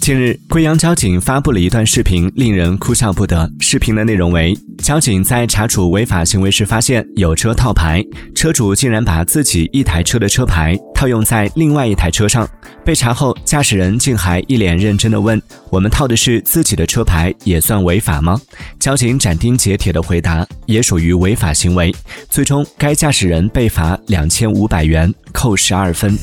近日贵阳交警发布了一段视频令人哭笑不得。视频的内容为交警在查处违法行为时发现有车套牌车主竟然把自己一台车的车牌套用在另外一台车上被查后驾驶人竟还一脸认真的问我们套的是自己的车牌也算违法吗？交警斩钉截铁的回答也属于违法行为。最终该驾驶人被罚两千五百元扣十二分。